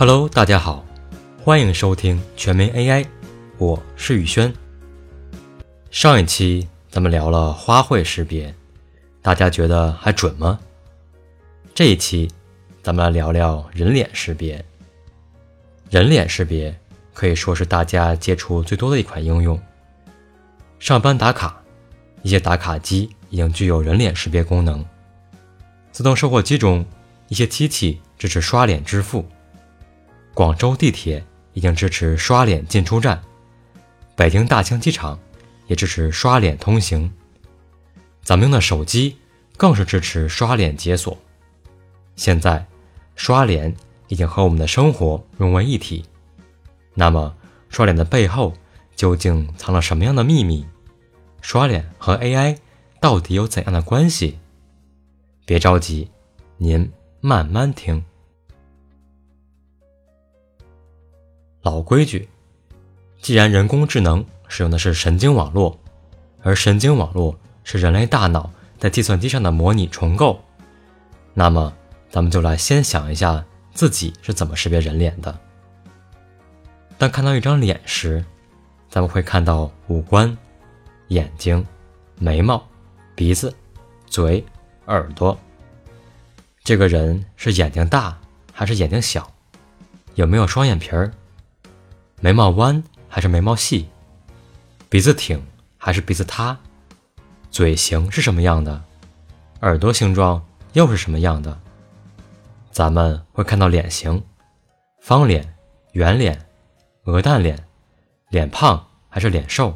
Hello，大家好，欢迎收听全民 AI，我是宇轩。上一期咱们聊了花卉识别，大家觉得还准吗？这一期咱们来聊聊人脸识别。人脸识别可以说是大家接触最多的一款应用。上班打卡，一些打卡机已经具有人脸识别功能。自动售货机中，一些机器支持刷脸支付。广州地铁已经支持刷脸进出站，北京大兴机场也支持刷脸通行。咱们用的手机更是支持刷脸解锁。现在，刷脸已经和我们的生活融为一体。那么，刷脸的背后究竟藏了什么样的秘密？刷脸和 AI 到底有怎样的关系？别着急，您慢慢听。老规矩，既然人工智能使用的是神经网络，而神经网络是人类大脑在计算机上的模拟重构，那么咱们就来先想一下自己是怎么识别人脸的。当看到一张脸时，咱们会看到五官、眼睛、眉毛、鼻子、嘴、耳朵。这个人是眼睛大还是眼睛小？有没有双眼皮儿？眉毛弯还是眉毛细？鼻子挺还是鼻子塌？嘴型是什么样的？耳朵形状又是什么样的？咱们会看到脸型：方脸、圆脸、鹅蛋脸、脸胖还是脸瘦？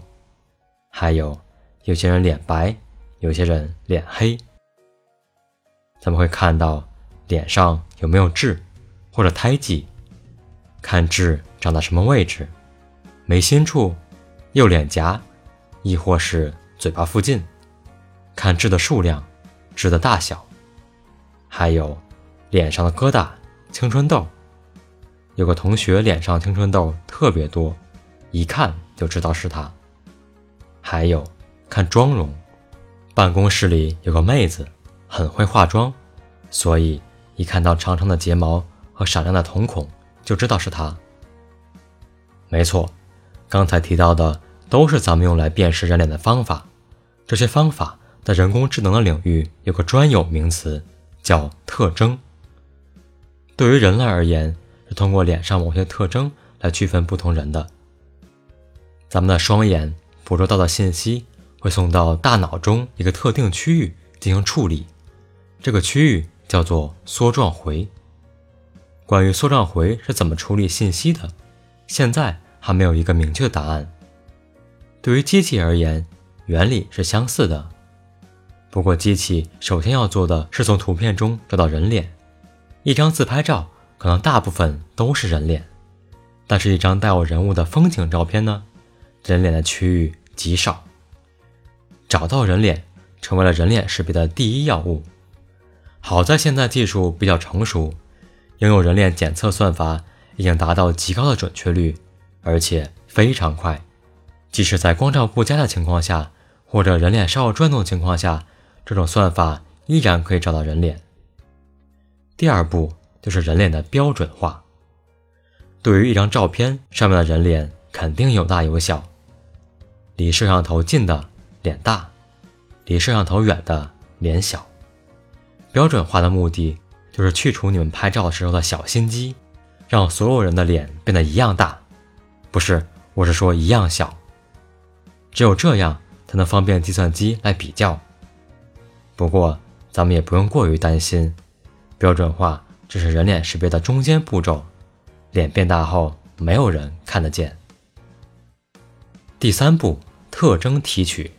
还有有些人脸白，有些人脸黑。咱们会看到脸上有没有痣或者胎记，看痣。长在什么位置？眉心处、右脸颊，亦或是嘴巴附近？看痣的数量、痣的大小，还有脸上的疙瘩、青春痘。有个同学脸上青春痘特别多，一看就知道是他。还有看妆容，办公室里有个妹子很会化妆，所以一看到长长的睫毛和闪亮的瞳孔，就知道是他。没错，刚才提到的都是咱们用来辨识人脸的方法。这些方法在人工智能的领域有个专有名词，叫特征。对于人类而言，是通过脸上某些特征来区分不同人的。咱们的双眼捕捉到的信息会送到大脑中一个特定区域进行处理，这个区域叫做梭状回。关于缩状回是怎么处理信息的，现在。还没有一个明确的答案。对于机器而言，原理是相似的。不过，机器首先要做的是从图片中找到人脸。一张自拍照可能大部分都是人脸，但是一张带有人物的风景照片呢，人脸的区域极少。找到人脸成为了人脸识别的第一要务。好在现在技术比较成熟，应用人脸检测算法已经达到极高的准确率。而且非常快，即使在光照不佳的情况下，或者人脸稍有转动的情况下，这种算法依然可以找到人脸。第二步就是人脸的标准化。对于一张照片上面的人脸，肯定有大有小，离摄像头近的脸大，离摄像头远的脸小。标准化的目的就是去除你们拍照的时候的小心机，让所有人的脸变得一样大。不是，我是说一样小。只有这样才能方便计算机来比较。不过，咱们也不用过于担心，标准化只是人脸识别的中间步骤，脸变大后没有人看得见。第三步，特征提取，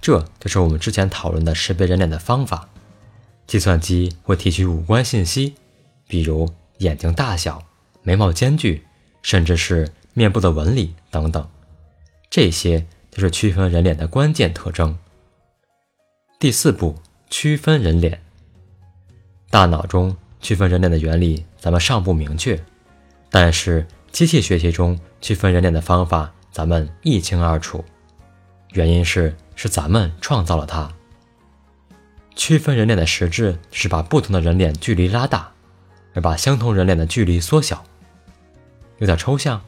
这就是我们之前讨论的识别人脸的方法。计算机会提取五官信息，比如眼睛大小、眉毛间距，甚至是。面部的纹理等等，这些就是区分人脸的关键特征。第四步，区分人脸。大脑中区分人脸的原理咱们尚不明确，但是机器学习中区分人脸的方法咱们一清二楚。原因是是咱们创造了它。区分人脸的实质是把不同的人脸距离拉大，而把相同人脸的距离缩小。有点抽象，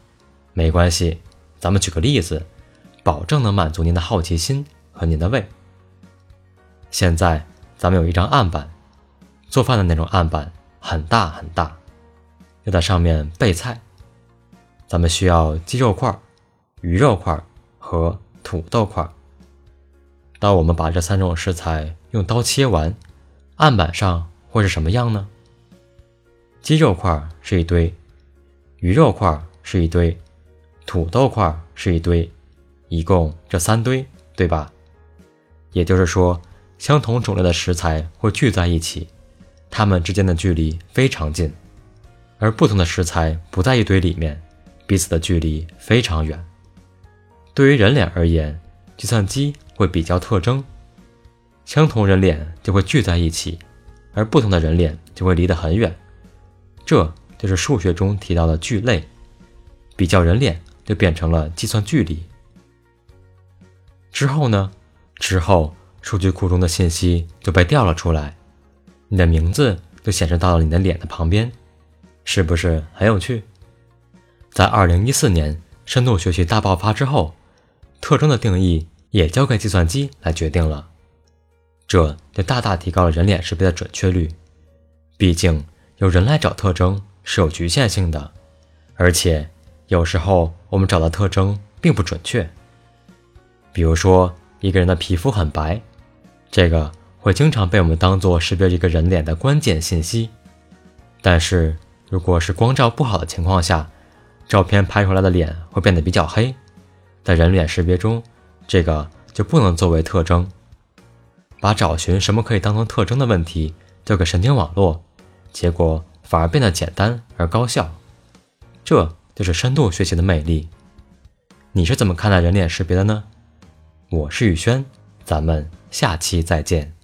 没关系，咱们举个例子，保证能满足您的好奇心和您的胃。现在咱们有一张案板，做饭的那种案板，很大很大，要在上面备菜。咱们需要鸡肉块、鱼肉块和土豆块。当我们把这三种食材用刀切完，案板上会是什么样呢？鸡肉块是一堆。鱼肉块是一堆，土豆块是一堆，一共这三堆，对吧？也就是说，相同种类的食材会聚在一起，它们之间的距离非常近；而不同的食材不在一堆里面，彼此的距离非常远。对于人脸而言，计算机会比较特征，相同人脸就会聚在一起，而不同的人脸就会离得很远。这。就是数学中提到的聚类，比较人脸就变成了计算距离。之后呢？之后数据库中的信息就被调了出来，你的名字就显示到了你的脸的旁边，是不是很有趣？在二零一四年深度学习大爆发之后，特征的定义也交给计算机来决定了，这就大大提高了人脸识别的准确率。毕竟由人来找特征。是有局限性的，而且有时候我们找的特征并不准确。比如说，一个人的皮肤很白，这个会经常被我们当做识别一个人脸的关键信息。但是，如果是光照不好的情况下，照片拍出来的脸会变得比较黑，在人脸识别中，这个就不能作为特征。把找寻什么可以当成特征的问题交给神经网络，结果。反而变得简单而高效，这就是深度学习的魅力。你是怎么看待人脸识别的呢？我是宇轩，咱们下期再见。